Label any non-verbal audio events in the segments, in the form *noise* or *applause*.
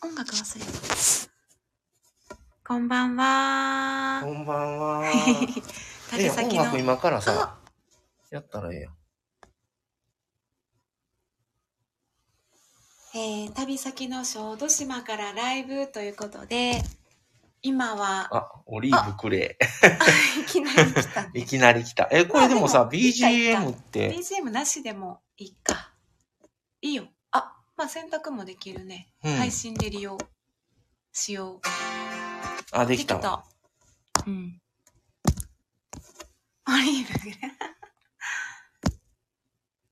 音楽忘れた。こんばんはこんばんは。*laughs* 先の。楽今からさ、あやったらええやん。えー旅先の小豆島からライブということで、今は、あ、オリーブくれ。いきなり来たね。*laughs* いきなり来た。え、これでもさ、も BGM って、BGM なしでもいいか。いいよ。あ、まあ洗濯もできるね。うん配信で利用しよう。あ、できたわ。うん。オリーブ。*laughs*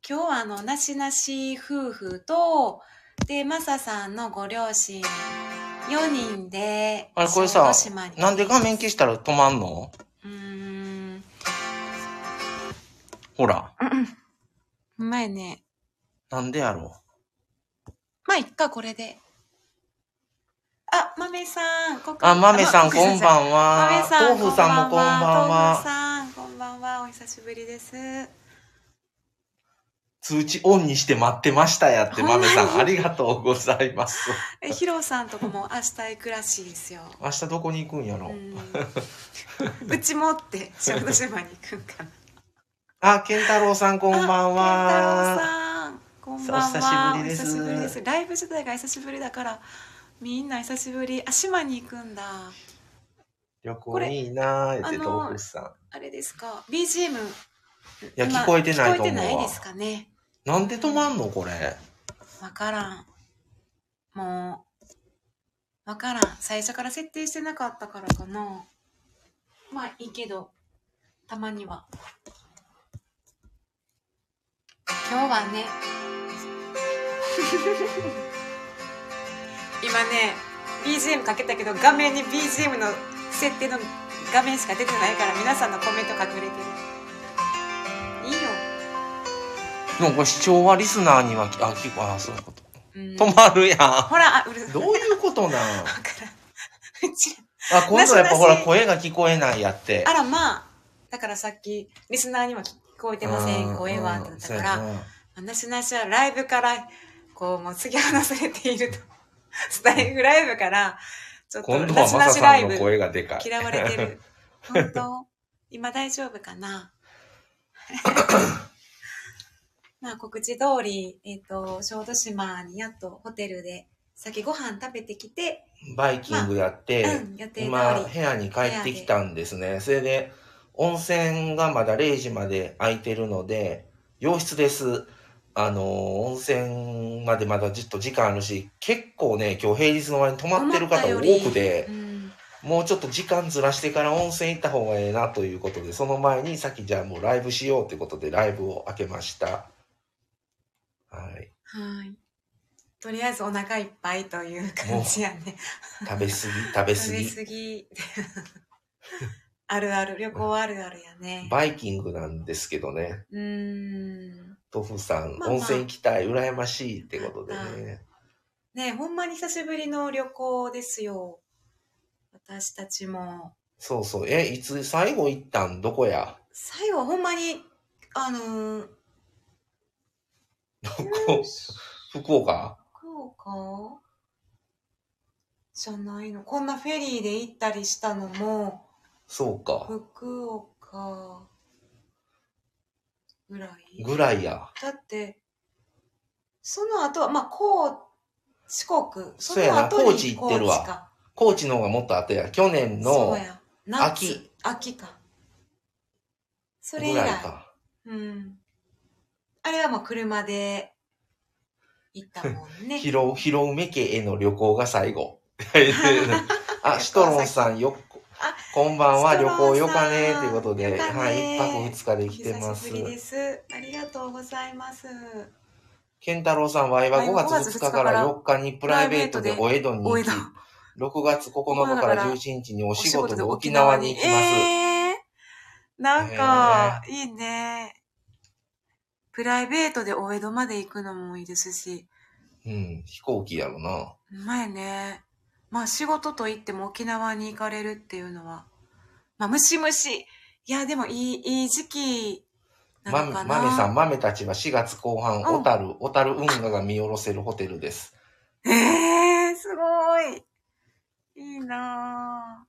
今日はあの、なしなし夫婦と、で、マサさんのご両親、4人で、あれ、これさなんで画面消したら止まんの？うーん。ほら、うまいね。なんでやろまあ、いっか、これで。あ、豆さん、ここう。あ、豆さんあこんばんは。豆さん、豆腐さんもこんばん豆腐は。さん、こんばんは。お久しぶりです。通知オンにして待ってましたやって、まに豆さん。ありがとうございます。え、ヒロさんとこも明日行くらしいですよ。明日どこに行くんやろうん。うちもって、小豆島に行くんかな。あ、健太郎さんこんばんあ健太郎は。さん、こんばんは。お久しぶりですです。ライブ自体が久しぶりだから、みんな久しぶり。あ、島に行くんだ。旅行いいなーって、あの豆腐さん。あれですか ?BGM。いや聞こえてないと思うわ聞こえてないですかね？なんで止まんのこれ？わからん。もう、わからん。最初から設定してなかったからかな。まあいいけど、たまには。今日はね、*laughs* 今ね、BGM かけたけど、画面に BGM の設定の画面しか出てないから、皆さんのコメント隠れてる。いいよ。でもこれ視聴はリスナーには、あ、聞こあ、そういうこと。うん止まるやん。ほら、あ、うるどういうことなん？*laughs* わからん。うちあ、今度はやっぱほら声が聞こえないやって。あら、まあ。だからさっき、リスナーには聞こえてません、声は、ってなったから、なしなしはライブから、こう、もう突き放されていると。スタイフライブから、ちょっと、今の、声がでかい。嫌われてる。*laughs* 本当？今大丈夫かな？*laughs* まあ、告知通り、えっ、と、小豆島にやっとホテルで、先ご飯食べてきて、バイキングやって、うん、予定通り。今、部屋に帰ってきたんですね。それで、温泉がまだ0時まで空いてるので、洋室です。あの、温泉までまだじっと時間あるし、結構ね、今日平日の前に泊まってる方多くてう、んもうちょっと時間ずらしてから温泉行った方がええなということで、その前にさっきじゃあもうライブしようということでライブを開けました。はい。はい。とりあえずお腹いっぱいという感じやね。食べ過ぎ、食べ過 *laughs* 食べぎ。過ぎ。あるある、旅行あるあるやね。バイキングなんですけどね。うーん。トフさん、まあまあ温泉行きたい、羨ましいってことでね。ねほんまに久しぶりの旅行ですよ。私たちも。そうそう。え、いつ最後行ったん？どこや？最後ほんまに、あのー、どこ？*laughs* 福岡？福岡？じゃないの。こんなフェリーで行ったりしたのも、そうか。福岡ぐらいぐらいや。だって、その後は、まあ、高四国。そうやな高知行ってるわ高知の方がもっと後や。去年の秋。秋か。それ以来。ぐらいか。うん。あれはもう車で行ったもんね。*laughs* 広、広梅家への旅行が最後。*laughs* あ、シトロンさんよ、あこんばんは、旅行よかねということで、はい、一泊二日でお来てます久しぶ。りです。ありがとうございます。健太郎さんは、は5月2日から4日にプライベートでお江戸に行きお江戸、6月9日から11日にお仕事で沖縄に行きます。えー、なんか、いいね。プライベートでお江戸まで行くのもいいですし、うん、飛行機やろな。前ね、まあ仕事と言っても沖縄に行かれるっていうのは、まあムシムシ、いやでもいい、いい時期なかな。豆さん、豆たちは4月後半、うん小樽、小樽運河が見下ろせるホテルです。えー、すごごい。いいな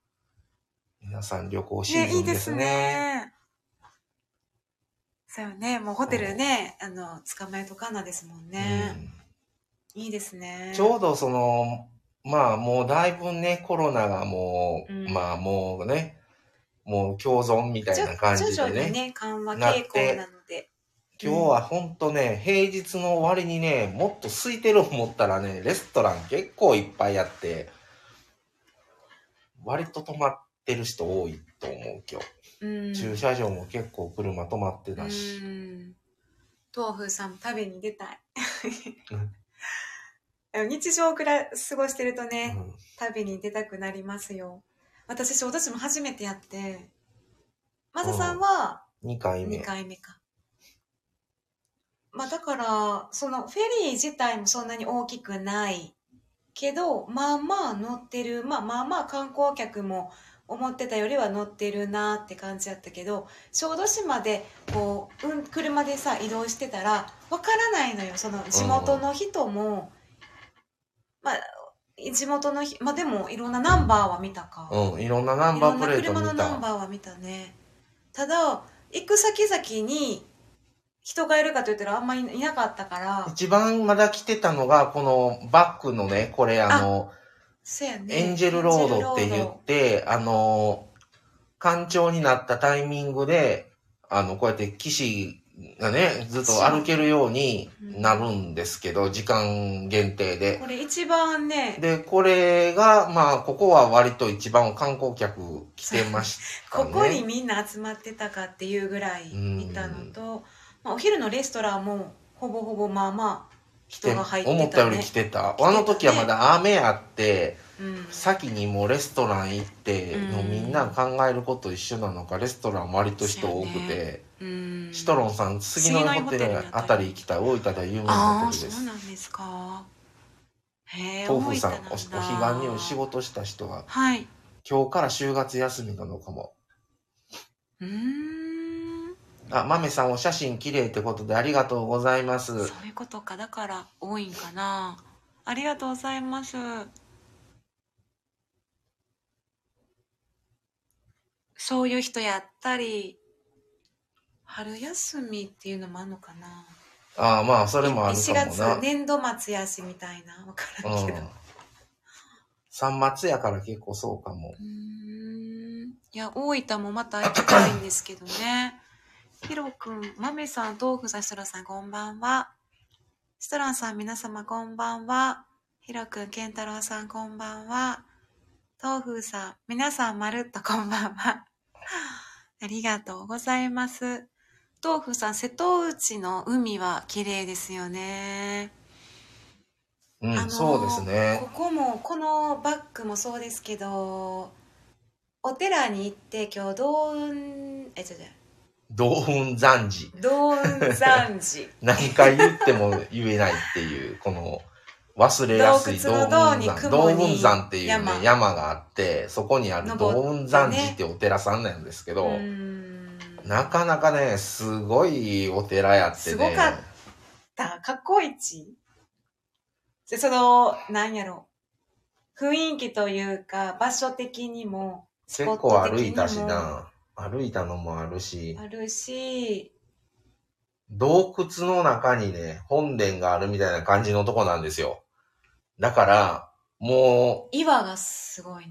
皆さん旅行ぁ。シーね、いいですすズンでね。ね。そうよね。もうホテルね、あの、捕まえとかなですもんね。いいですね。ちょうどその、まあもうだいぶね、コロナがもう、うんまあもうね、もう共存みたいな感じでね。徐々にね、緩和傾向なので。今日はほんとね、平日の終わりにね、もっと空いてる思ったらね、レストラン結構いっぱいあって、割と泊まってる人多いと思う今うん。日。駐車場も結構車止まってうたし。ん。豆腐さんも食べに出たい日常くらい過ごしてるとうね、ん旅に出たくなりますよ。私、小豆島初めてやって、マサさんは？2回目2。回目か。まあだから、そのフェリー自体もそんなに大きくないけど、まあまあ乗ってる、まあまあまあ観光客も思ってたよりは乗ってるなって感じやったけど、小豆島でこう、うん、車でさ移動してたら、わからないのよ。その地元の人も、まあ、地元のひ、まあでもいろんなナンバーは見たか。うん、いろんなナンバープレートいろんな車の見た。ナンバーは見たねただ行く先々に人がいるかと言ったらあんまりいなかったから一番まだ来てたのが、このバックのね、これあの、ねエンジェルロードって言って、あの、干潮になったタイミングで、あの、こうやって岸がね、ずっと歩けるようになるんですけど、時間限定で。これ一番ね。で、これが、まあ、ここは割と一番観光客来てましたね。*laughs* ここにみんな集まってたかっていうぐらいいたのと、まあ、お昼のレストランもほぼほぼまあまあ人が入ってたね。思ったより来てた。てたねあの時はまだ雨あって、うん。先にもうレストラン行って、うん。のみんな考えること一緒なのか、レストラン割と人多くて、うんシトロンさん、次のホテルあたり来た大分で有名なホテルです。そうなんですか豆腐さん、おお彼岸にお仕事した人が、はい今日から就活休みなのかも。うーんあ、豆さんお写真綺麗ってことでありがとうございます。そういうことか。だから多いんかな。ありがとうございます。そういう人やったり、春休みっていうのもあるのかな？ああ、まあ、それもある4かもな。月、年度末やしみたいな。わからんけど。うん。三末やから結構そうかも。うーんいや、大分もまた行きたいんですけどね。ヒロくん、マメさん、豆腐さん、シトランさん、こんばんは。シトランさん、皆様、こんばんは。ヒロくん、ケンタロウさん、こんばんは。豆腐さん、皆さん、まるっとこんばんは。ありがとうございます。豆腐さん、瀬戸内の海は綺麗ですよね。うん、あのーそうですねこ。こもこのバッグもそうですけどお寺に行って今日道雲え違う違う同雲残寺。道雲山寺何回言っても言えないっていう、この忘れやすい道雲山。道雲山っていうね山山があって、そこにある道雲山寺ってお寺さんなんですけうど、ーんなかなかね、すごいお寺やってね。すごかっだ過去一？でそのなんやろ。雰囲気というか場所的にも結構歩いたしな。歩いたのもあるし、あるし。洞窟の中にね、本殿があるみたいな感じのとこなんですよ。だから、も岩がすごい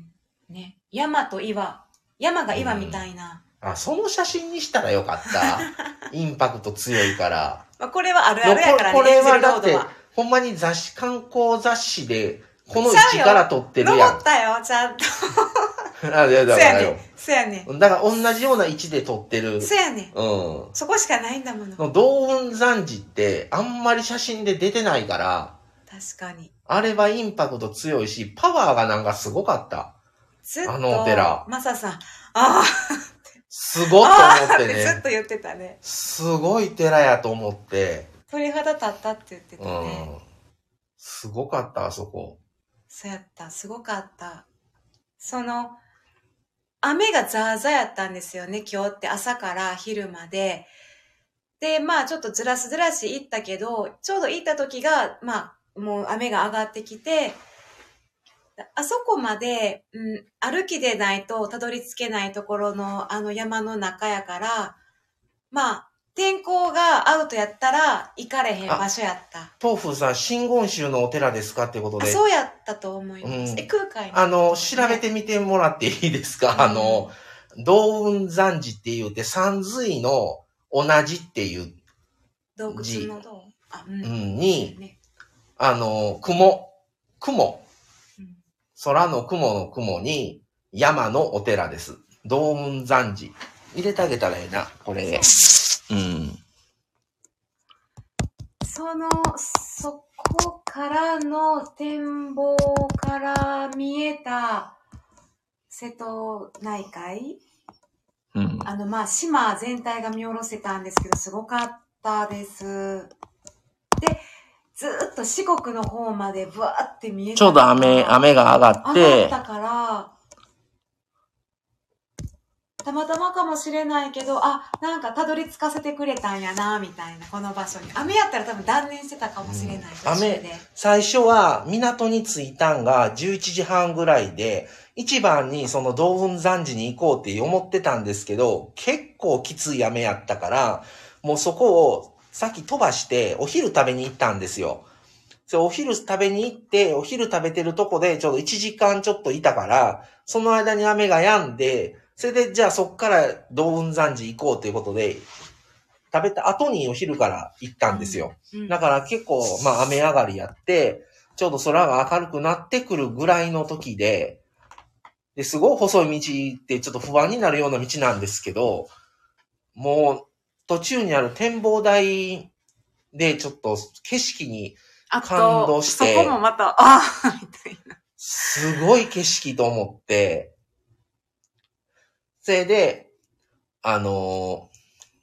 ね。山と岩。山が岩みたいな、う、あ、その写真にしたらよかった。*laughs* インパクト強いから。まあ、これはあるあるやからねこれはだってほんまに雑誌、観光雑誌で、この位置から撮ってるやん。登ったよちゃんと *laughs* あ、いやそだからよやねん。そやねんだから同じような位置で撮ってる。そやねんうん。そこしかないんだものの道雲山寺ってあんまり写真で出てないから、確かにあれはインパクト強いし、パワーがなんかすごかった。ずっとあのお寺マサさんあすごあっと思って *laughs* てずっね。と言ってたねすごい寺やと思って。鳥肌立ったって言ってたうね、ん。すごかった、あそこ。そうやったすごかったその雨がザーザーやったんですよね今日って朝から昼まででまあちょっとずらすずらし行ったけどちょうど行った時がまあもう雨が上がってきてあそこまで、うん、歩きでないとたどり着けないところのあの山の中やから、まあ、天候がアウトやったら行かれへん場所やった。東風さん、真言宗のお寺ですかってことあで。そうやったと思います。うんえ、空海あの、調べてみてもらっていいですか、あの、道雲山寺って言うて、山水の同じっていう、洞窟の洞あ、う。うんん、に、ねあの、雲、雲、うん空の雲の雲に、山のお寺です。道雲山寺。入れてあげたらええな、これ。うん。その、そこからの展望から見えた瀬戸内海うん。あの、まあ、島全体が見下ろせたんですけど、すごかったです。で、ずーっと四国の方までブワーって見えたちょうど雨、雨が上がっ、上がってたから、たまたまかもしれないけど、あ、なんかたどり着かせてくれたんやな、みたいな、この場所に。雨やったら多分断念してたかもしれない。うん途中で。最初は港に着いたんが11時半ぐらいで、一番にその道雲山寺に行こうって思ってたんですけど、結構きつい雨やったから、もうそこをさっき飛ばしてお昼食べに行ったんですよ。それお昼食べに行って、お昼食べてるとこでちょうど1時間ちょっといたから、その間に雨が止んで、それでじゃあそっから道雲山寺行こうということで、食べた後にお昼から行ったんですよ。うんだから結構、まあ雨上がりやって、ちょうど空が明るくなってくるぐらいの時で、で、すごい細い道ってちょっと不安になるような道なんですけど、もう途中にある展望台でちょっと景色に感動してそこもまた、*laughs* ああ、みたいな。すごい景色と思って、それで、あのー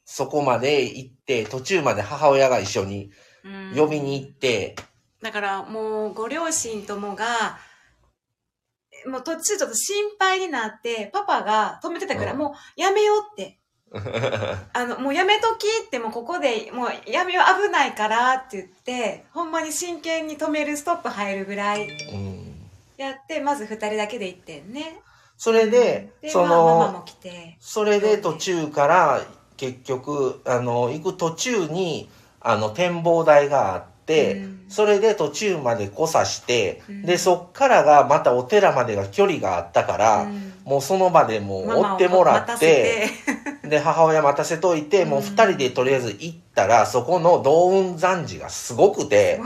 そこまで行って、途中まで母親が一緒にうん呼びに行って、だからもうご両親ともが、もう途中ちょっと心配になって、パパが止めてたから、うんもうやめようって。*laughs* あの、もうやめときって、もうここで、もうやめよう危ないからって言って、ほんまに真剣に止めるストップ入るぐらいうんやって、まず二人だけで行ってんね。それで、で、そまあ、ママのも、来て。それで途中から結局、あの、行く途中に、あの、展望台があって、うんそれで途中まで来さして、うんで、そっからがまたお寺までが距離があったから、うんもうその場でもう追ってもらって、てで、母親待たせといて、もううん二人でとりあえず行ったら、そこの道雲山寺がすごくて、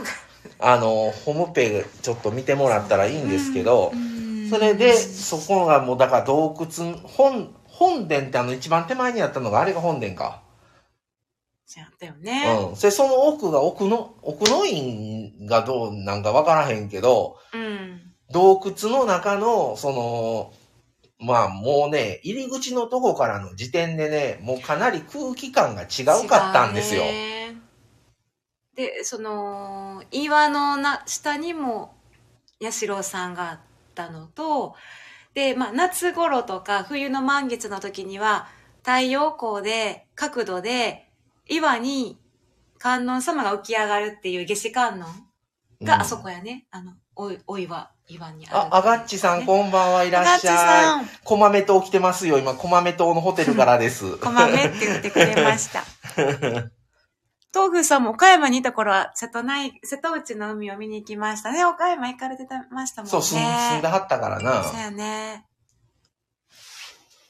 あの、ホームページちょっと見てもらったらいいんですけど、うんそれで、そこがもうだから洞窟、本、本殿ってあの一番手前にあったのがあれが本殿か。そうやったよね。うん。それその奥が奥の、奥の院がどうなんかわからへんけど、うん。洞窟の中の、その、まあもうね、入り口のとこからの時点でね、もうかなり空気感が違うかったんですよ。で、その、岩のな下にも、八代さんがあったのと、で、まあ、夏頃とか冬の満月の時には、太陽光で、角度で、岩に観音様が浮き上がるっていう夏至観音うんがあそこやね。あの、おい、お岩、岩にある、あ、あがっちさん、んこんばんはいらっしゃい。こまめ島来てますよ。今、こまめ島のホテルからです。*laughs* こまめって言ってくれました。*laughs* 東宮さんも岡山にいた頃は瀬戸内、瀬戸内の海を見に行きましたね。岡山行かれてましたもんね。そう、住んではったからな。そうやね。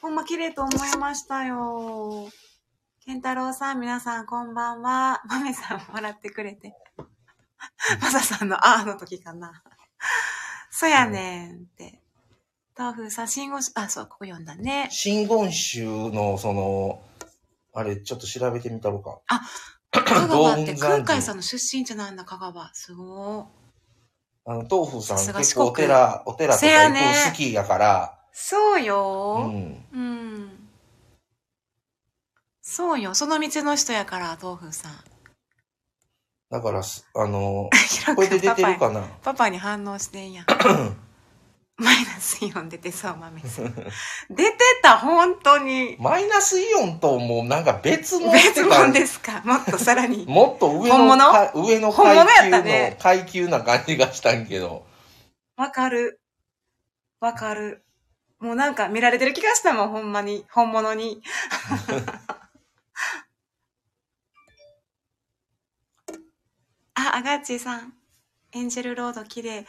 ほんま綺麗と思いましたよ。健太郎さん、皆さんこんばんは。まめさん笑ってくれて。*laughs* まささんのあーの時かな。そうやねんって。豆腐さん、信号、あ、そう、ここ読んだね。真言宗の、その、あれ、ちょっと調べてみたろうか。香川って空海さんの出身地なんだ、香川。すごあの、豆腐さん結構お寺、お寺とせか行く好きやから、い。そううよ。ん。うん。そうよ。その道の人やから、豆腐さん。だからす、あの、*laughs* これで出てるかな？パパに反応してんやん。*clears throat* *coughs* マイナスイオン出てそう、豆さん。*laughs* 出てた、本当に。マイナスイオンともうなんか別物別物す。ですか？もっとさらに。*laughs* もっと上の本物？か上の階級の、ね階級な感じがしたんけど。わかる。わかる。もうなんか見られてる気がしたもん、ほんまに。本物に。あ、アガッチーさん。エンジェルロード綺麗。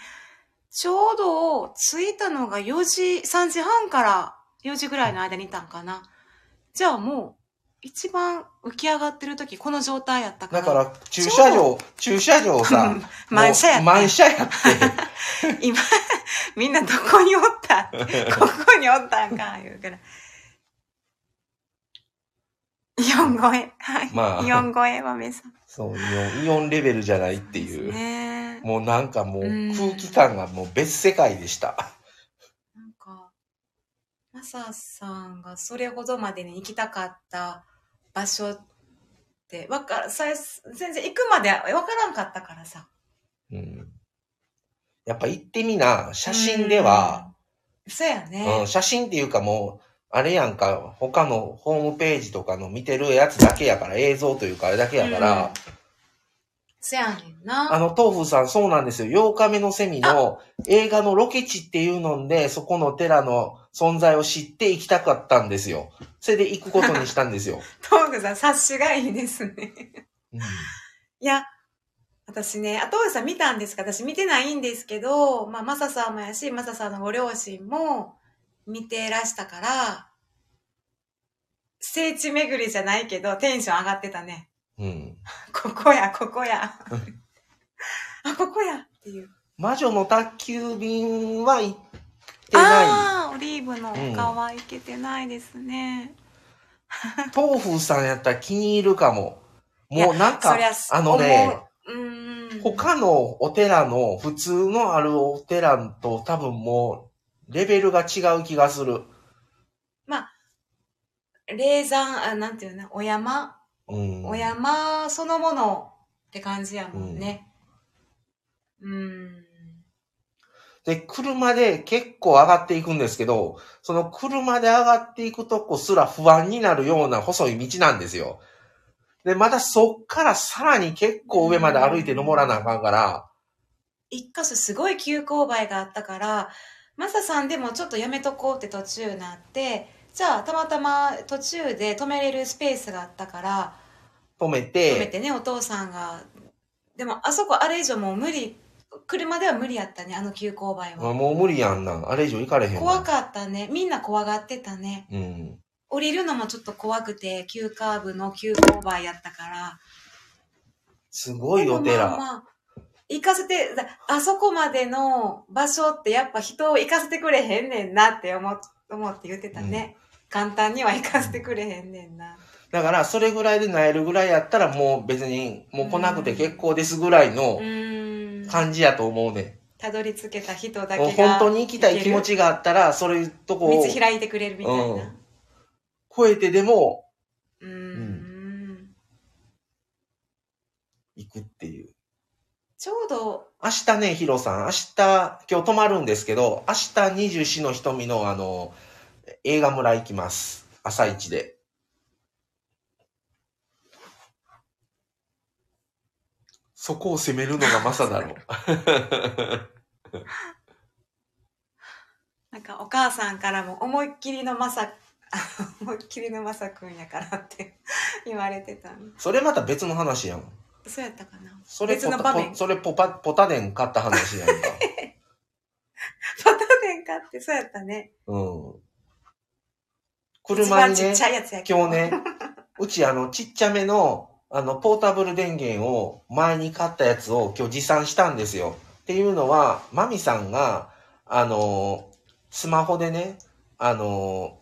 ちょうど着いたのが4時、3時半から4時ぐらいの間にいたんかな。じゃあもう、一番浮き上がってる時、この状態やったから。だから、駐車場、駐車場さ、満車やったもう満車やって。*laughs* 今、みんなどこにおった？*laughs* ここにおったんか、言うから。イオン超え。はい。まあイオン超え、豆さん。そう、イオン、イオンレベルじゃないっていう。ねもうなんかもううん空気感がもう別世界でした。なんか、マサさんがそれほどまでに行きたかった場所って、わかる、さ全然行くまでわからんかったからさ。うん。やっぱ行ってみな、写真では、うん、そうやうん、ね。写真っていうかもう、あれやんか、他のホームページとかの見てるやつだけやから、映像というかあれだけやから、うんやねんな。あの、豆腐さんそうなんですよ。8日目のセミの映画のロケ地っていうので、そこの寺の存在を知って行きたかったんですよ。それで行くことにしたんですよ。トークさん、察しがいいですね。うんいや、私ね、後藤さん見たんですか？私見てないんですけど、まあ、マサさんもやし、マサさんのご両親も見てらしたから、聖地巡りじゃないけど、テンション上がってたね。うん。*laughs* ここや、ここや。*laughs* あ、ここやっていう。魔女の宅急便は行ってなああー、オリーブのうん川行けてないですね。い。*laughs* 豆腐さんやったら気に入るかも。もうなんかあのね、思う、ん。他のお寺の、普通のあるお寺と多分もう、レベルが違う気がする。霊山、あ、なんていうの、お山、うん。お山そのものって感じやもんね。うん。で、車で結構上がっていくんですけど、その車で上がっていくとこすら不安になるような細い道なんですよ。で、またそっからさらに結構上まで歩いて登らなあかんから、一箇所すごい急勾配があったから、マサさんでもちょっとやめとこうって途中になって、じゃあたまたま途中で止めれるスペースがあったから、止め止めて、てね、お父さんが。でもあそこあれ以上もう無理、車では無理やったね、あの急勾配は。もう無理やんな。あれ以上行かれへんわ。怖かったね。みんな怖がってたね。うん。降りるのもちょっと怖くて、急カーブの急勾配やったから。すごいおで寺。もまあまあ行かせて、だあそこまでの場所ってやっぱ人を行かせてくれへんねんなって思っ思って言ってたね。簡単には行かせてくれへんねんな。だから、それぐらいでなえるぐらいやったらもう別に、もう来なくて結構ですぐらいうの。感じやと思うね。たどり着けた人だけが。本当に行きたい気持ちがあったら、そういうとこを道開いてくれるみたいな。うん超えてでもうーん。行くっていう。ちょうど、明日ね、ヒロさん、明日、今日泊まるんですけど、明日二十四の瞳のあの、映画村行きます。朝一で。そこを攻めるのがマサだろう。*laughs* なんかお母さんからも思いっきりのまさ、*laughs* 思いっきりのまさくんやからって言われてたの。それまた別の話やん。そうやったかな。それ別の場面ポそれポパ、ポタデン買った話やんか。*laughs* ポタデン買ってそうやったね。うん。一車にね。今日ね、うちあの、ちっちゃめの、あの、ポータブル電源を前に買ったやつを今日持参したんですよ。っていうのは、マミさんが、あの、スマホでね、あの、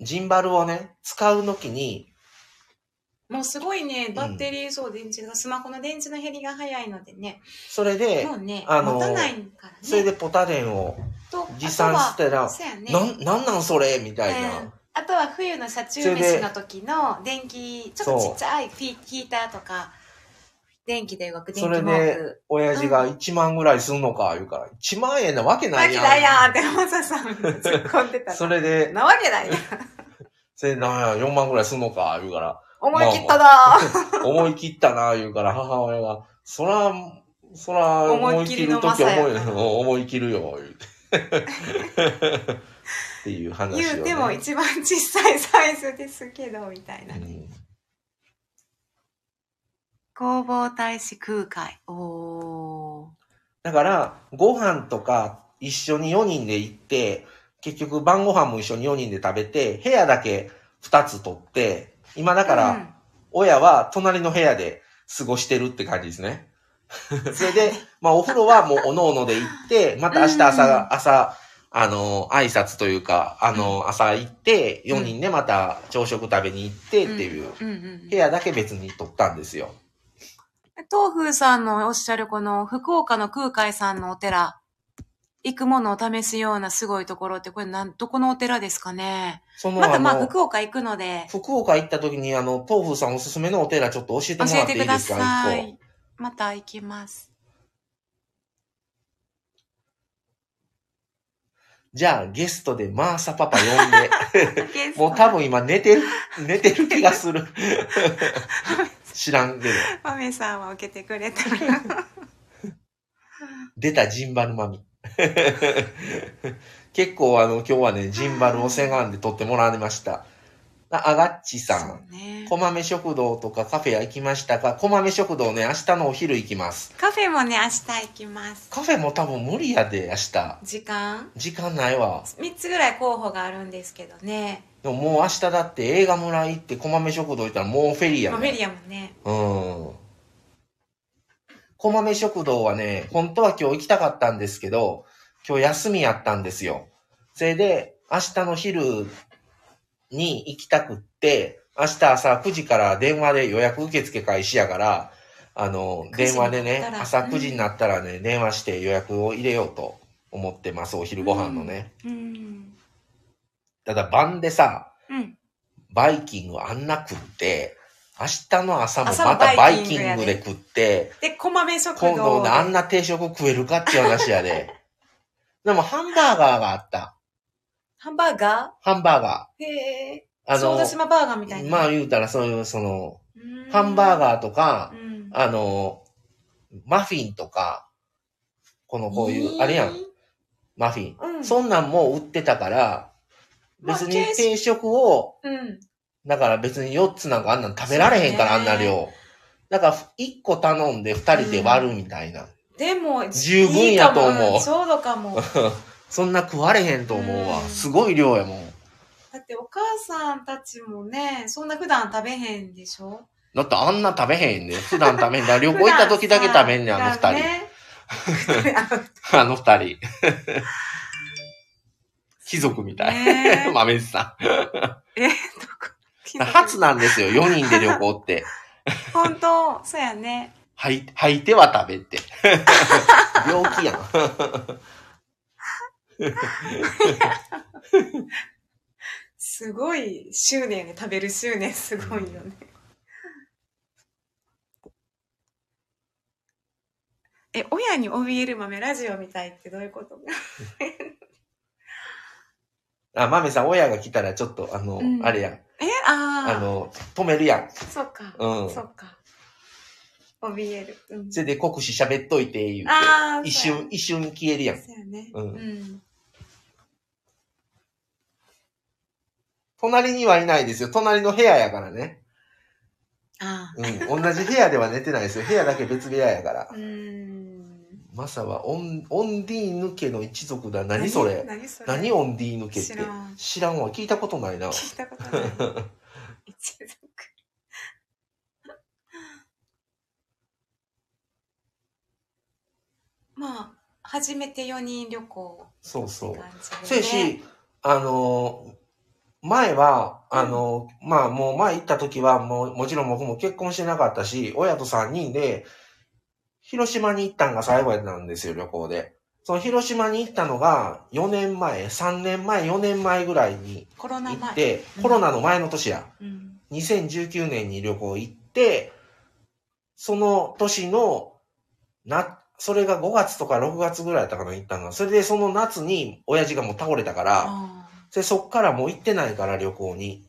ジンバルをね、使うときに、もうすごいね、バッテリー、そう、電池が、スマホの電池の減りが早いのでね。それでも、うね、あの持たないからね。それでポタ電をと、持参したらね。なん、なんなんそれ？みたいな。うんあとは冬の車中飯の時の電気、ちょっとちっちゃいフィヒーターとか、電気で動く電気毛それで布。、親父が1万ぐらいすんのか、言うから、1万円なわけないやん。わけないやんって、マサさん突っ込んでた *laughs* それで、なわけないやん。*laughs* それなんや、4万ぐらいすんのか、言うから、思い切ったなぁ。*laughs* 思い切ったな、言うから、母親が、そら、そら、思い切るとき思い、思い切る *laughs* よ、言うて。*laughs* っていう話を、ね。言うても一番小さいサイズですけど、みたいなね。うん弘法大使空海。おー。だから、ご飯とか一緒に4人で行って、結局晩ご飯も一緒に4人で食べて、部屋だけ2つ取って、今だから、うん。親は隣の部屋で過ごしてるって感じですね。*laughs* それで、まあお風呂はもうおのおので行って、また明日朝、うん。朝、あの、挨拶というか、あの、朝行って、4人でまた朝食食べに行ってっていう、部屋だけ別に取ったんですよ。東風さんのおっしゃるこの福岡の空海さんのお寺、行くものを試すようなすごいところって、これなん、どこのお寺ですかね？その、またまああの、福岡行くので、福岡行った時に、あの、東風さんおすすめのお寺ちょっと教えて教もらっていえてくだいですか一個さい。また行きます。じゃあ、ゲストでマーサパパ呼んで、もう多分今寝てる、寝てる気がする。*laughs* 知らんけど。マメさんは受けてくれたら。*laughs* 出たジンバルマミ。*laughs* 結構あの、今日はね、ジンバルをせがんで撮ってもらいました。ああがっちさ。んね。こまめ食堂とかカフェは行きましたか？こまめ食堂ね、明日のお昼行きます。カフェもね、明日行きます。カフェも多分無理やで、明日。時間？時間ないわ。?3 つぐらい候補があるんですけどね。でももう明日だって映画村行ってこまめ食堂行ったらもうフェリーやね。まあ、メリアもね。うん。こまめ食堂はね、本当は今日行きたかったんですけど、今日休みやったんですよ。それで、明日の昼に行きたくって、明日朝9時から電話で予約受付開始やから、あの、9時電話でね朝9時になったらね、電話して予約を入れようと思ってます、お昼ご飯のね。うん。ただ晩でさ、うん。バイキングあんな食って、明日の朝もまたバイキングやで食って、で、こまめ食今度。あんな定食食えるかっていう話やで。*laughs* でもハンバーガーがあった。ハンバーガハンバーガーへえ。ー。あの小豆、島バーガーみたいな。まあ言うたらそういう、その、うんハンバーガーとかう、ん。あの、マフィンとか、このこういう、あれやん、マフィン。うん。そんなんも売ってたから、別にまあ定食を、うん。だから別に4つなんかあんなん食べられへんから、あんな量。だから1個頼んで2人で割るみたいな。でも、十分やと思うちょうどかも。*laughs* そんな食われへんと思うわ。うんすごい量やもん。だってお母さんたちもね、そんな普段食べへんでしょ？だってあんな食べへんね普段食べへんだ。旅行行った時だけ食べんねん、あの二人。ね、*laughs* あの二人。*laughs* 貴族みたい。ね豆さえ、どこ？ん。*laughs* 初なんですよ、4人で旅行って。本当？そうやね。はい、吐いては食べて。*laughs* 病気やん。すごい執念で食べる執念すごいよね。え、親に怯える豆ラジオみたいってどういうこと？*laughs* あ、豆さん、親が来たらちょっと、あの、うんあれやん。え、ああ。あの、止めるやん。そっか。うんそっか。怯える。うん、それで国士喋っといて、言うて。ああ、一瞬、一瞬消えるやん。そうやね。うんうん。隣にはいないですよ。隣の部屋やからね。あうん。同じ部屋では寝てないですよ。部屋だけ別部屋やからあ。*laughs* うーん。マサはオン、オンディーヌ家の一族だ。何それ？何それ？何？オンディーヌ家って？知らんわ。聞いたことないな。聞いたことない。*laughs* 一族。まあ、初めて4人旅行そうそう。せやし、あのー前は、あのーまあもう前行った時はもう、もちろん僕も結婚してなかったし、親と3人で、広島に行ったんが最後やったんですよ、旅行で。その広島に行ったのが4年前、3年前、4年前ぐらいにコロナ前。行って、うんコロナの前の年や。うん。2019年に旅行行って、その年の、な、それが5月とか6月ぐらいやったかな、行ったのが。それでその夏に親父がもう倒れたから、あでそっからもう行ってないから旅行に。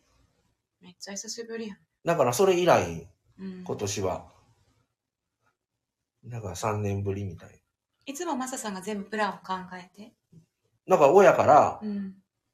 ーめっちゃ久しぶりやん。だからそれ以来、うん、今年は。だから3年ぶりみたい。いつもマサさんが全部プランを考えて？だから親から、うん。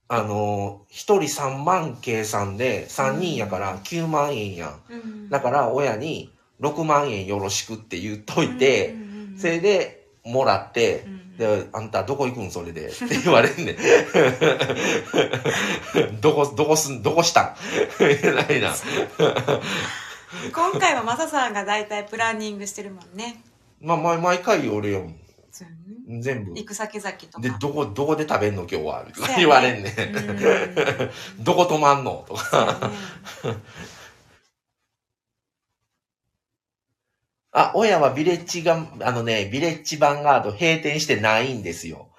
あのー、一人3万計算で3人やから9万円やん。うん。だから親に6万円よろしくって言っといて、うんうんうんそれでもらってう、んで、あんたどこ行くんそれで？って言われんねん。*laughs* どこ、どこすん、どこしたん？ないな。*laughs* 今回はマサさんが大体プランニングしてるもんね。まあ、毎毎回俺よ。そうね全部。行く先々とか。で、どこ、どこで食べんの今日は？言われんねん。うん *laughs* どこ泊まんの？とそうやか。ね *laughs* あ、親はビレッジが、あのね、ビレッジヴァンガード閉店してないんですよ。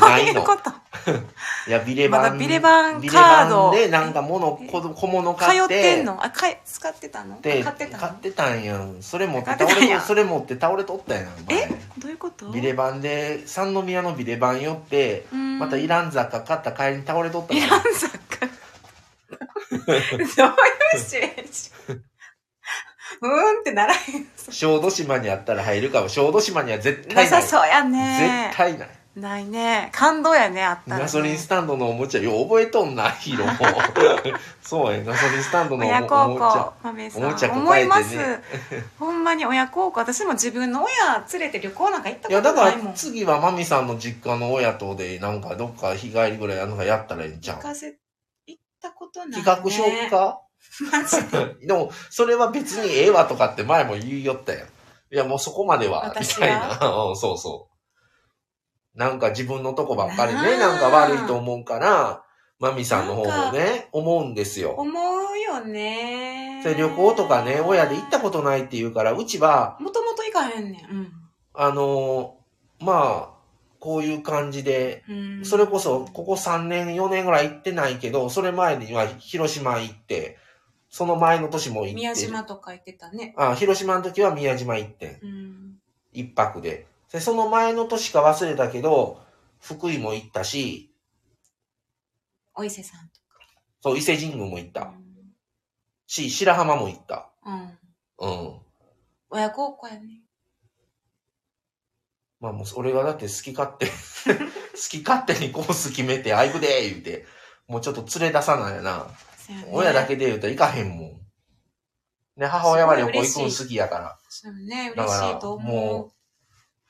ないのどういう。こと *laughs* いや、ビレバン。まだビレバンカードでなんか物、小小物通買っ。っててんの？あ、かい、使ってたの？で、買ってたの？買ってたんやん。それ持って倒れと、それ持って倒れとったやん。前え？どういうこと？ビレバンで、三宮のビレバン寄って、うんまたイラン雑貨買った帰りに倒れとったのイラン雑貨どういうシチュエーション？うーんってならへん。小豆島にあったら入るかも。小豆島には絶対なない。さそうやね絶。対ない。ないね。感動やね、あったら、ね。ガソリンスタンドのおもちゃ、よう覚えとんな、ヒーローも。*laughs* そうや、ガソリンスタンドのお親もちゃ。、豆さん。おもちゃ抱思いえてねます。ほんまに親孝行。私も自分の親連れて旅行なんか行ったいや、ことだからないもん。次はマミさんの実家の親とで、なんかどっか日帰りぐらいなんかやったらいいんちゃう？行かせ、行ったことない、ね。企画しようか？マジで。*laughs* でも、それは別にええわとかって前も言いよったやん。いや、もうそこまでは、み私たいな。*laughs* うん、そうそう。なんか自分のとこばっかりね、なんか悪いと思うから、マミさんの方もね、思うんですよ。思うよね。それ旅行とかね、親で行ったことないって言うから、うちは、もともと行かへんねん。あのーまあ、こういう感じで、うん。それこそ、ここ3年、4年ぐらい行ってないけど、それ前には広島行って、その前の年も行って。宮島とか行ってたね。あ、広島の時は宮島行ってん。うん。一泊で。で、その前の年か忘れたけど、福井も行ったし、お伊勢さんとそう、伊勢神宮も行っか。た。し、白浜も行った。うん。うん。親孝行やね。まあもう、俺がだって好き勝手、*laughs* 好き勝手にコース決めて、あ、行くでー言うて、もうちょっと連れ出さないやな。ね親だけで言うと行かへんもん。で、母親は旅行行くん好きやから。そうね、嬉しいと思もう。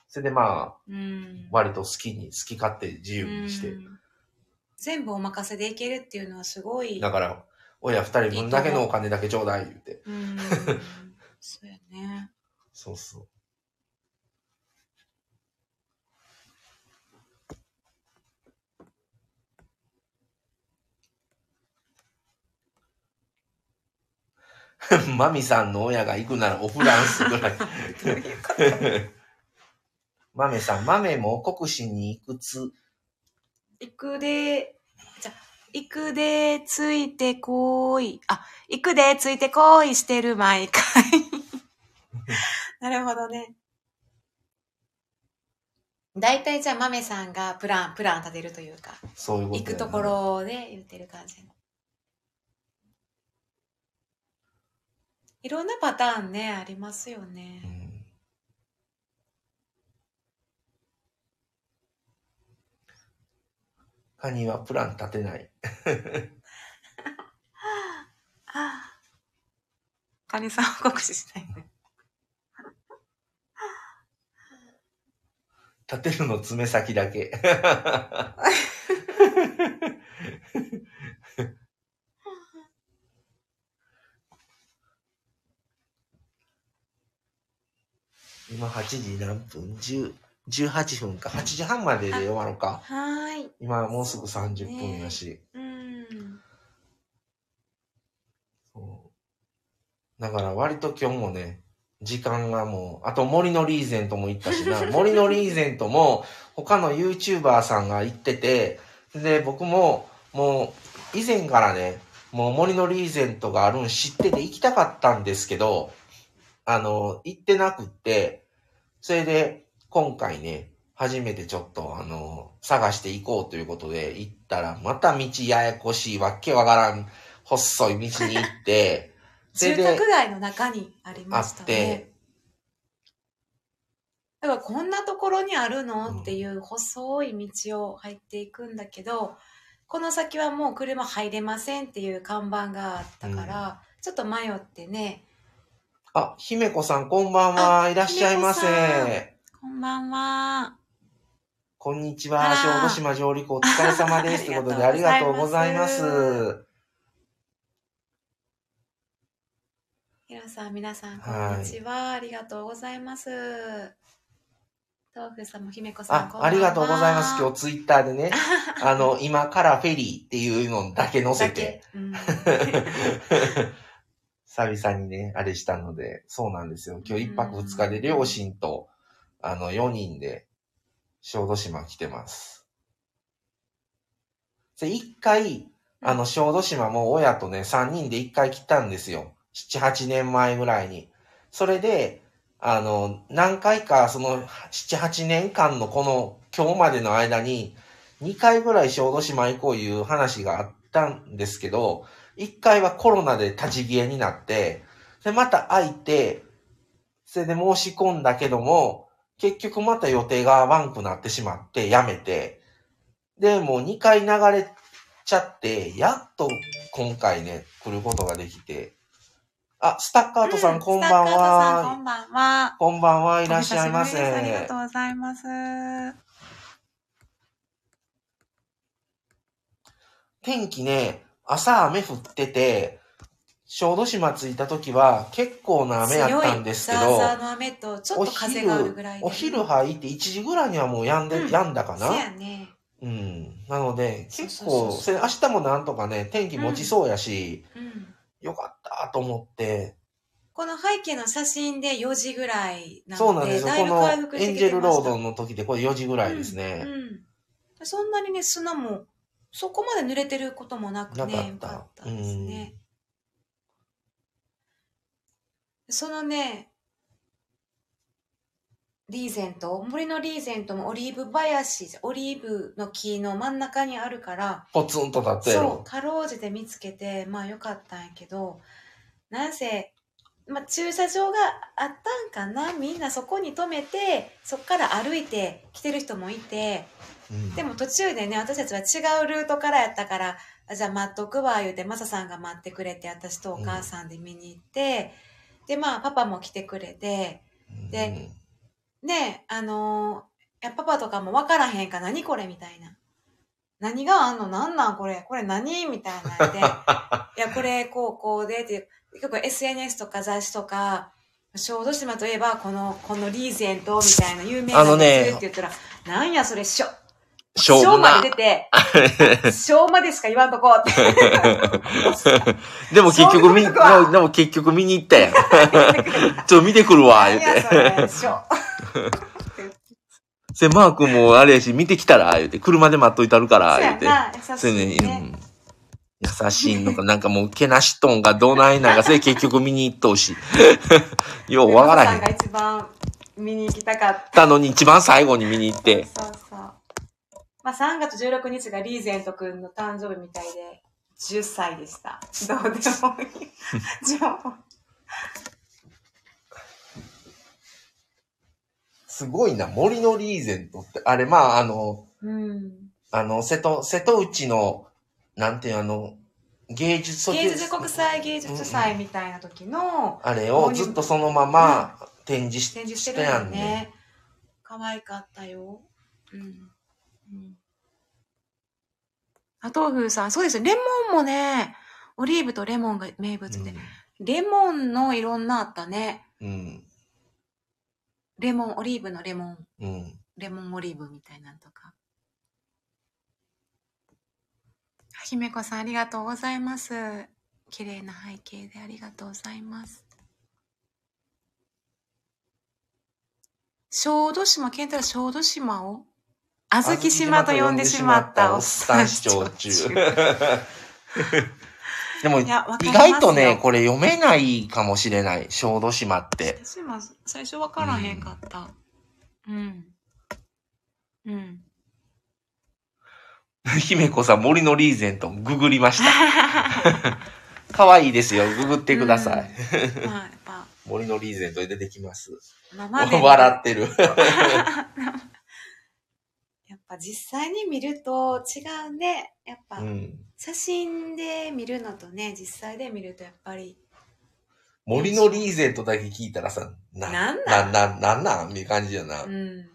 それでまあ、うん。割と好きに、好き勝手自由にして。うん全部お任せでいけるっていうのはすごい。だから、親二人分だけのお金だけちょうだい言うて。うん。そうやね。*laughs* そうそう。*laughs* マミさんの親が行くならオフランスぐらい。*laughs* どういうこと？マメさん、マメも国試にいくつ？行くで、じゃ、行くで、ついてこい。あ、行くで、ついてこいしてる毎回。*laughs* なるほどね。大体じゃあ、豆さんがプラン、プラン立てるというか、そういうことやな行くところで言ってる感じ。いろんなパターンね、ありますようね。んカニはプラン立てない。はあ。カニさん報告したいね。立てるの爪先だけ。今8時何分 ?10、18分か。8時半までで終わろうか。はーい。今もうすぐ30分やし。うん。そうだから割と今日もね、時間がもう、あと森のリーゼントも行ったしな、*laughs* 森のリーゼントも他の YouTuber さんが行ってて、で、僕ももう以前からね、もう森のリーゼントがあるん知ってて行きたかったんですけど、あの、行ってなくって、それで今回ね、初めてちょっとあの、探していこうということで行ったら、また道ややこしいわっけわからん細い道に行って、*laughs* 住で宅街の中にありあましったてね。、だからこんなところにあるの、うんっていう細い道を入っていくんだけど、この先はもう車入れませんっていう看板があったから、ちょっと迷ってね、あ、姫子さん、こんばんは。あいらっしゃいませ姫。こんばんは。こんにちは。小豆島上陸お疲れ様です。ということで、ありがとうございます。ひろさん、皆さん、こはいんにちは。ありがとうございます。豆腐さんも姫子さん、あ。ありがとうございます。今日ツイッターでね、*laughs* あの、今からフェリーっていうのだけ載せだてけ、。うん *laughs* 久々にね、あれしたので、そうなんですよ。今日一泊二日で両親と、あの、4人で、小豆島来てます。で、一回、あの、小豆島も親とね、3人で一回来たんですよ。7、8年前ぐらいに。それで、あの、何回か、その、7、8年間のこの、今日までの間に、2回ぐらい小豆島行こういう話があったんですけど、1回はコロナで立ち消えになって、で、また空いて、それで申し込んだけども、結局また予定が合わんくなってしまって、やめて、で、もう2回流れちゃって、やっと今回ね、来ることができて、あ、スタッカートさん、こんばんスタッカートさんこは。んばんは。こんばんはいらっしゃいませ。ありがとうございます。天気ね、朝雨降ってて、小豆島着いた時は結構な雨やったんですけど、強いザーザーの雨とちょっと風があるぐらいで。お昼入って1時ぐらいにはもう止んで、うん止んだかな？そうやね。うん。なので、結構、それ明日もなんとかね、天気持ちそうやし、うん。よかったと思って、この背景の写真で4時ぐらいなので、そうなんですよ。このエンジェ。ルロードの時でこれ4時ぐらいですね。うん。そんなにね、砂も、そこまで濡れてることもなくね、なかったよかったですね。そのね、リーゼント、森のリーゼントもオリーブ林、オリーブの木の真ん中にあるから、ポツンと立ってやそうろ、。かろうじて見つけて、まあよかったんやけど、なんせ、まあ駐車場があったんかな？みんなそこに止めて、そこから歩いて来てる人もいて、うんでも途中でね、私たちは違うルートからやったから、あじゃあ待っとくわ、言うて、マサさんが待ってくれて、私とお母さんで見に行って、で、まあパパも来てくれて、でねあのーやパパとかも分からへんか、何これみたいな。何があんの？なんなんこれ？これ何？みたいなんで。*laughs* いや、これ、こう、こうで、って、結構 SNS とか雑誌とか、小豆島といえば、この、このリーゼントみたいな有名なのねって言ったら、なんやそれ、しょ、勝負な小まで出て、小までしか言わんとこうって。でも結局見、でも結局見に行ったやん。ちょっと見てくるわ、言何うて。*laughs* せ、マー君もあれやし、見てきたら、言うて。車で待っといたるから、言うて。優しいね。うん優しいのか、なんかもう、けなしとんかどないなんか、それ結局見に行っとうし。*laughs* ようわからへん。一番見に行きたかった。たのに一番最後に見に行って。そうそう。まあ、3月16日がリーゼント君の誕生日みたいで、10歳でした。どうでもいい。情報すごいな、森のリーゼントって。あれ、まあ、あの、うん。あの、瀬戸、瀬戸内の、なんていうあの、芸術芸術国際芸術祭みたいな時のあれをずっとそのまま展示し展示してるやんんね。可愛かったよ。うん。うん。あ、豆腐さん、そうですレモンもね、オリーブとレモンが名物で。レモンのいろんなあったね。うん。レモン、オリーブのレモン、うん。レモンオリーブみたいなんとか。姫子さん、ありがとうございます。綺麗な背景でありがとうございます。小豆島、ケンタら小豆島をあずき島と呼んでしまったおっさん視聴中。*laughs* でも、意外とね、これ読めないかもしれない。小豆島って。最初わからへんかった。うん。うん。姫子さん、森のリーゼント、ググりました。*laughs* 可愛いですよ。ググってください。まあ、やっぱ、*laughs* 森のリーゼントで出てきます。笑ってる。ぱ実際に見ると違うね。やっぱうん。写真で見るのとね、実際で見るとやっぱり。森のリーゼントだけ聞いたらさ、な、なんなん？な、な、なんなん？っていう感じやな。うん。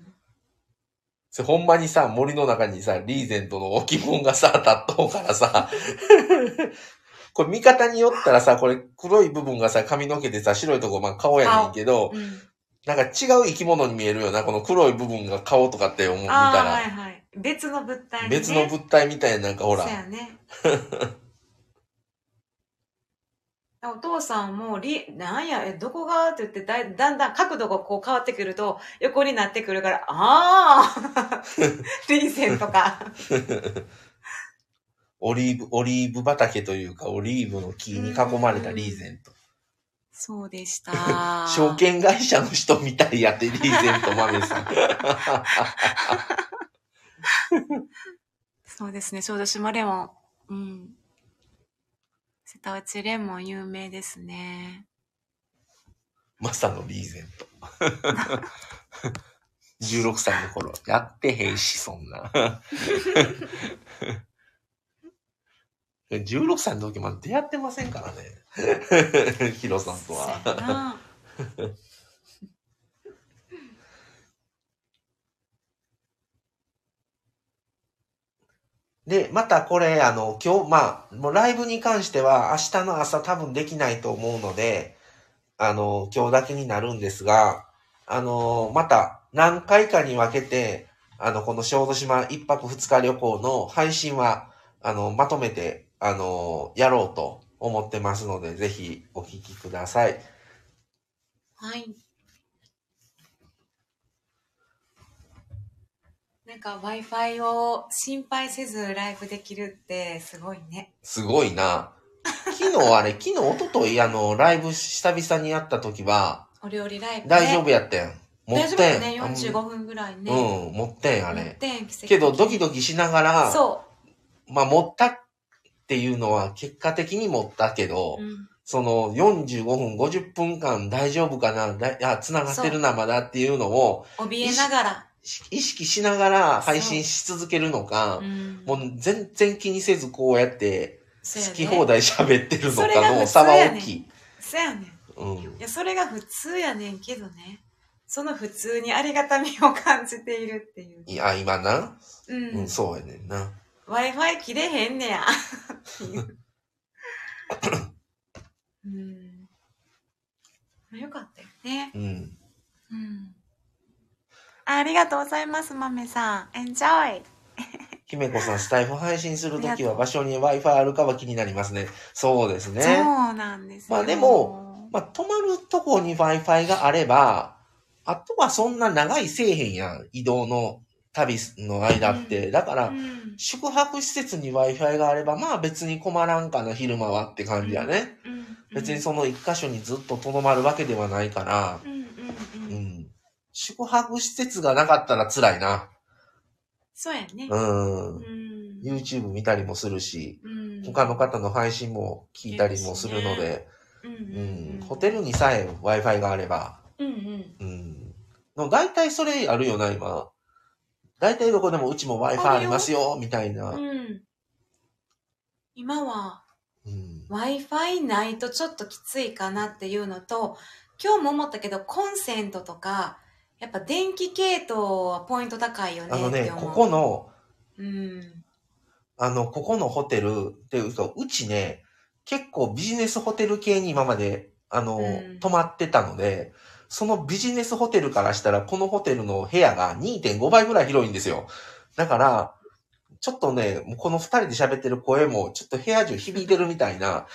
それほんまにさ、森の中にさ、リーゼントの置物がさ、*laughs* 立っとうからさ、*laughs* これ見方によったらさ、これ黒い部分がさ、髪の毛でさ、白いとこまあ顔やねんけど、うん。なんか違う生き物に見えるよな、この黒い部分が顔とかって思う、見たら。はいはい。別の物体に、ね。別の物体みたいな、なんかほらそう、やね。*laughs* お父さんも、り、なんや、え、どこが？って言ってだ、だんだん角度がこう変わってくると、横になってくるから、ああ *laughs* リーゼントか。*laughs* オリーブ、オリーブ畑というか、オリーブの木に囲まれたリーゼント。そうでした。証券会社の人みたいやって、リーゼント豆さん。*laughs* そうですね、小豆島レモン。うん。瀬戸内レモン有名ですね。まさのリーゼント。*laughs* 16歳の頃、やってへんし、そんな。16歳の時まで出会ってませんからね。*laughs* ヒロさんとは。な。*laughs* で、またこれ、あの、今日、まあ、もうライブに関しては明日の朝多分できないと思うので、あの、今日だけになるんですが、あの、また何回かに分けて、あの、この小豆島一泊二日旅行の配信は、あの、まとめて、あの、やろうと思ってますので、ぜひお聞きください。はい。なんか Wi-Fi を心配せずライブできるってすごいね。すごいな。昨日あれ、*laughs* 昨日、一昨日あの、ライブ久々にやった時は、お料理ライブ、ね。大丈夫やったやん。持大ってん。丈夫だね。45分ぐらいね。うん、持ってん、あ持っれ。てん奇跡けど、ドキドキしながら、そまあ、持ったっていうのは結果的に持ったけど、う。うん。その45分、50分間大丈夫かなだあ、繋がってるな、まだっていうのを怯えながら。し意識しながら配信し続けるのかう、ん。もう全然気にせずこうやって好き放題喋ってるのかの差は大きい。そうやねん。うん。いや、それが普通やねんけどね。その普通にありがたみを感じているっていう。いや、今な。ううん、ん。そうやねんな。Wi-Fi 切れへんねや。う *laughs* うん。まあよかったよね。うん。うん。ありがとうございます、まめさん。エンジョイ。姫子さん、スタイフ配信するときは場所に Wi-Fi あるかは気になりますね。そうですね。そうなんですよ。まあでも、まあ、泊まるとこに Wi-Fi があれば、あとはそんな長いせえへんやん。移動の旅の間って。だから、うん。宿泊施設に Wi-Fi があれば、まあ別に困らんかな、昼間はって感じやね。うん。別にその一箇所にずっと留まるわけではないから、うん。宿泊施設がなかったら辛いな。そうやね。うんう。ん。YouTube 見たりもするし、うん他の方の配信も聞いたりもするので、うん。ホテルにさえ Wi-Fi があれば、うんうん。うん。の大体それあるよな、今。大体どこでもうちも Wi-Fi ありますよ、みたいな。うん。今はうん。Wi-Fi ないとちょっときついかなっていうのと、今日も思ったけど、コンセントとか、やっぱ電気系統はポイント高いよねあのね。ここの、うん。あの、ここのホテルっていうか、うちね、結構ビジネスホテル系に今まで、あの、うん泊まってたので、そのビジネスホテルからしたら、このホテルの部屋が2.5倍ぐらい広いんですよ。だから、ちょっとね、もうこの二人で喋ってる声も、ちょっと部屋中響いてるみたいな、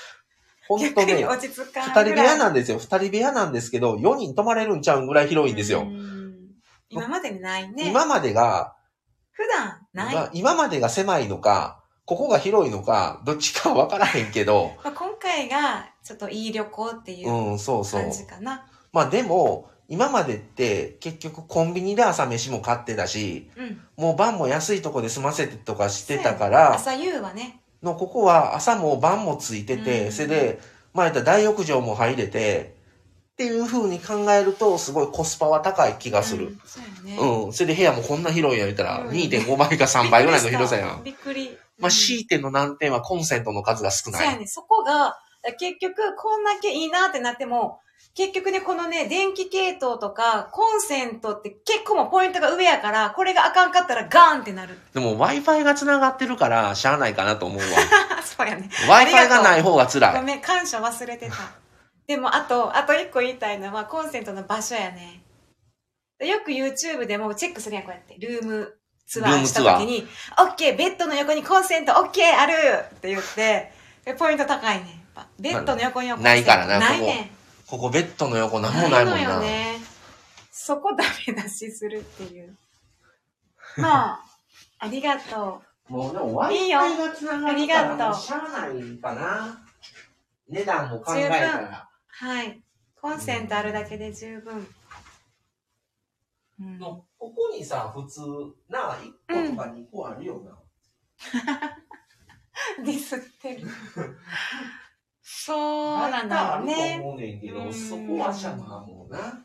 ほんと逆にね、二人部屋ななんですよ。二人部屋なんですけど、4人泊まれるんちゃうんぐらい広いんですよ。今までにないね。今までが、普段ない。まあ今までが狭いのか、ここが広いのか、どっちかわからへんけど、まあ、今回がちょっといい旅行っていううん、そうそう感。じかな。まあでも、今までって結局コンビニで朝飯も買ってたし、うん。もう晩も安いとこで済ませてとかしてたから、朝夕はね。のここは朝も晩もついてて、うんそれで、まあ言ったら大浴場も入れて、っていう風に考えると、すごいコスパは高い気がする。うんそうやね。うん。それで部屋もこんな広いや言ったら、うん2.5倍か3倍ぐらいの広さやん。びっくり。まあ、うん C 点の難点はコンセントの数が少ない。そうやね。そこが、結局、こんだけいいなってなっても、結局ね、このね、電気系統とか、コンセントって結構もうポイントが上やから、これがあかんかったらガーンってなる。でも Wi-Fi が繋がってるから、しゃあないかなと思うわ。*laughs* そうやね。Wi-Fi がない方が辛い。ごめん、感謝忘れてた。でも、あと、あと一個言いたいのは、コンセントの場所やね。よく YouTube でもチェックするやん、こうやって。ルームツアーした時に、OK、ベッドの横にコンセント OK あるって言って、でポイント高いねベッドの横にはコンセントないからなないねん。ここベッドの横なんもないもんのよな。ね。そこダメ出しするっていう。*laughs* まあ、ありがともうでもいいよ Wi-Fi が繋がったらありがとうもうしゃあないかな。値段も考えた十分ら。う。はい。コンセントあるだけで十分。うん、のここにさ、普通、なあ、1個とか2個あるよな。*laughs* ディスってる。*laughs* そうなんだね。思うねんけど、うんそこはしゃあなもうな。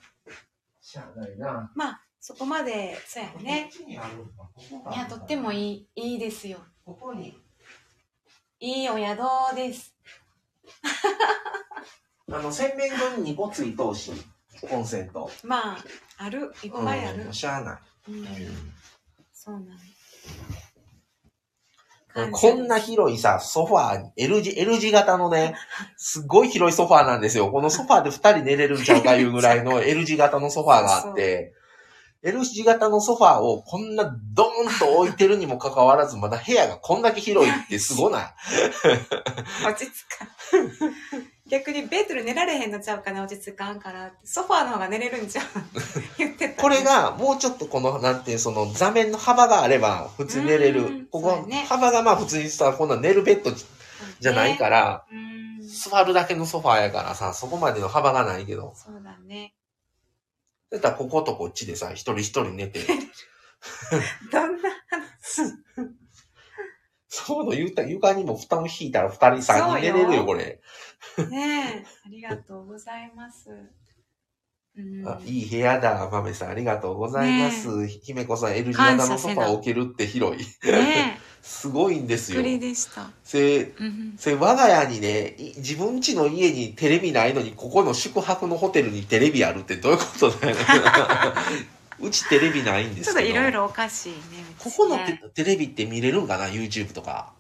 しゃあないな。まあ、そこまで、そうやね。こっちにあるのかここがいや、とってもい。いい、いいですよ。ここに。いいお宿です。*laughs* あの、洗面所に2個ついとうし、コンセント。まあ、ある。いっぱいあるうん。しゃあない。うん。そうなの。こんな広いさ、ソファー、L 字、L 字型のね、すごい広いソファーなんですよ。このソファーで2人寝れるんちゃうかいうぐらいの *laughs* L 字型のソファーがあって、L 字型のソファーをこんなドーンと置いてるにもかかわらず、まだ部屋がこんだけ広いってすごない？*laughs* 落ち着かん。*laughs* 逆にベッドで寝られへんのちゃうかな、落ち着かんから。ソファーの方が寝れるんちゃう？*laughs* 言ってた。これ、が、もうちょっとこの、なんていう、その座面の幅があれば、普通に寝れうんる。ここね、幅がまあ普通にさ、こんな寝るベッドじゃないからら、うん。座るだけのソファーやからさ、そこまでの幅がないけど。そうだね。だったらこことこっちでさ、一人一人寝て。*laughs* どんな *laughs* そうの言うた床にも布団引いたら二人三人寝れるよ、これ。*laughs* ねえ。ありがとうございます。うん。あいい部屋だ、豆さん。ありがとうございます。姫子さん、L 字型のソファー置けるって広い。ねすごいんですえ。よびっく。りでした。せ、うん。せ、我が家にね、い自分家の家にテレビないのに、ここの宿泊のホテルにテレビあるってどういうことだよ。*laughs* うちテレビないんでちょっすけど。といろいろおかしいね。ここのテレビって見れるんかな ?YouTube とか。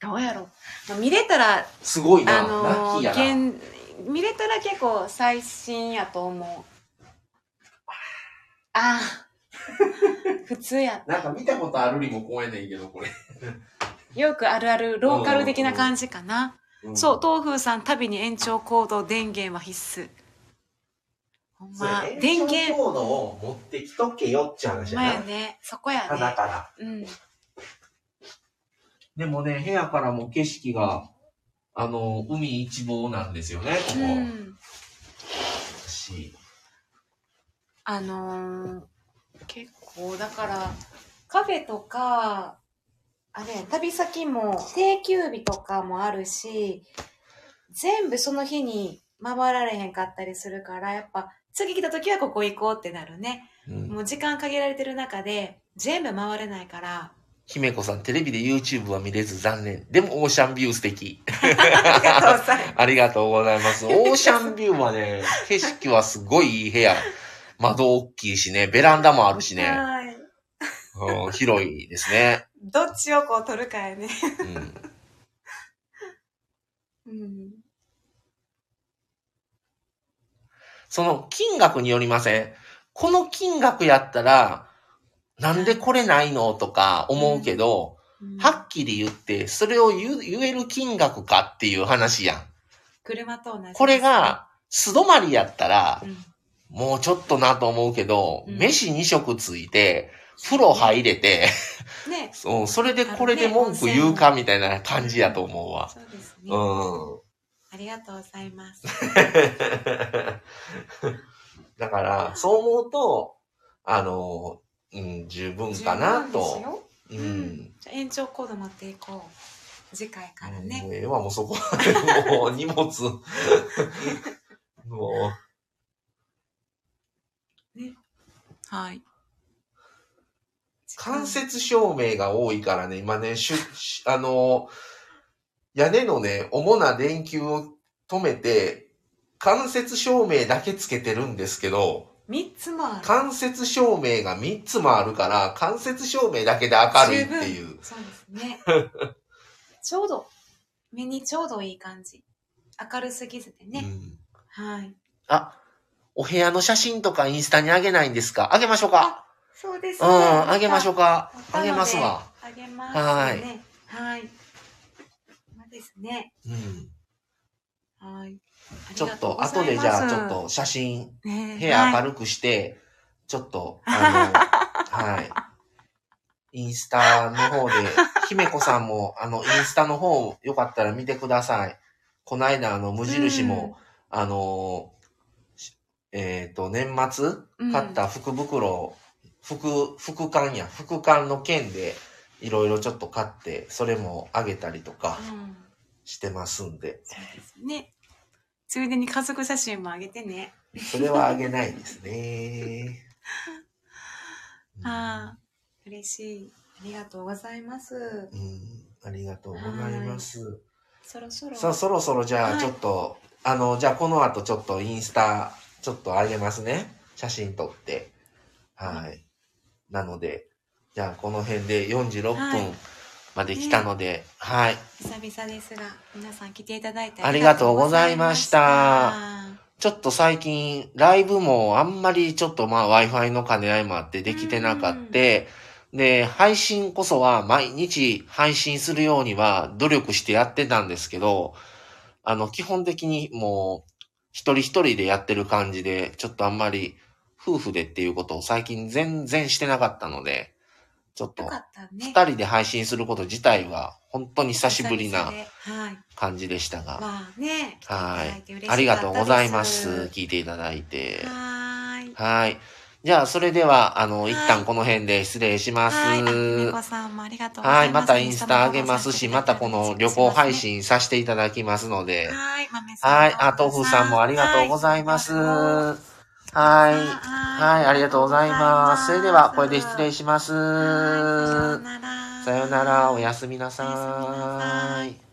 どうやろう。見れたら、すごいな。あのラッキーやな。現見れたら結構最新やと思う。ああ。*laughs* 普通や。なんか見たことあるにも怖いねんけど、これ。よくあるあるローカル的な感じかな。うんそう、東風さん、旅に延長コード電源は必須。ほんま、電源、延長コードを持ってきとけよって話やな。やね。そこやね。棚から。うん。でもね、部屋からも景色が、あの、海一望なんですよね、ここ。うん。しあのー結構、だから、カフェとか、あれ、旅先も定休日とかもあるし、全部その日に回られへんかったりするから、やっぱ、次来た時はここ行こうってなるね。うんもう時間限られてる中で、全部回れないから、姫子さん、テレビで YouTube は見れず残念。でもオーシャンビュー素敵。ありがとうございます。ありがとうございます。オーシャンビューはね、景色はすごいいい部屋。窓大きいしね、ベランダもあるしね、はい。うん、広いですね。どっちをこう取るかやね。うん、うん。その金額によりませんこの金額やったら、なんでこれないのとか思うけど、うんはっきり言って、それを言える金額かっていう話やん。車と同じ。これ、が、素泊まりやったらう、ん、もうちょっとなと思うけど、うん飯2食ついて、風呂入れて、ね。*laughs* そうそれでこれで文句言うかみたいな感じやと思うわ。そうですね。うん。ありがとうございます。*laughs* だから、そう思うと、あの、うん、十分かなと。よううんん。じゃあ延長コード持っていこう。次回からね。もうええわ、もうそこは、もう荷物。*laughs* もはい。う、間接照明が多いからね、今ね、しゅ、しあの、屋根のね、主な電球を止めて、間接照明だけつけてるんですけど、三つもある。間接照明が3つもあるから、間接照明だけで明るいっていう。そうですね。*laughs* ちょうど、目にちょうどいい感じ。明るすぎずでね。うんはい。あ、お部屋の写真とかインスタにあげないんですか？あげましょうかそうですうん、あげましょうか。か。あげますわ。。あげます、はいね。はい。まあですね。うん。はい。ちょっと、後でじゃあ、ちょっと写真、ね、部屋明はいるくして、ちょっと、あの、*laughs* はい。インスタの方で、姫子さんも、あの、インスタの方、よかったら見てください。この間、あの、無印も、あの、しえっ、と、年末うん買った福袋、福、福缶や、福缶の券で、いろいろちょっと買って、それもあげたりとかうん。してますんで、そうですね。ついでに家族写真もあげてね。それはあげないですね。う *laughs* んああ、嬉しい。ありがとうございます。うん、ありがとうございます。そろそろ。さあ、そろそろじゃあ、はいちょっと、あの、じゃあこの後ちょっとインスタ、ちょっと上げますね。写真撮って。はい。なので、じゃあこの辺で46はい分まで来たので、はい。久々ですが、皆さん来ていただいてありがとうございました。ちょっと最近、ライブもあんまりちょっとまあ Wi-Fi の兼ね合いもあってできてなかって、で、配信こそは毎日配信するようには努力してやってたんですけど、あの、基本的にもう一人一人でやってる感じで、ちょっとあんまり夫婦でっていうことを最近全然してなかったので、ちょっと。二人で配信すること自体は本当に久しぶりな。感じでしたが、まあね。はい。ありがとうございます。聞いていただいて。はーい。はい。じゃあ、それでは、あの、はい一旦この辺で失礼します。はい。あは猫さんもありがとうござい。いまたインスタ上げますし、またこの旅行配し信させていただきますので。はい。豆さん。はい。あ、豆腐さんもありがとうございます。ははい。い。はい、ありがとうございます。それでは、これで失礼しします。はいさようなら。さようなら、おやすみなさおやすみなさい。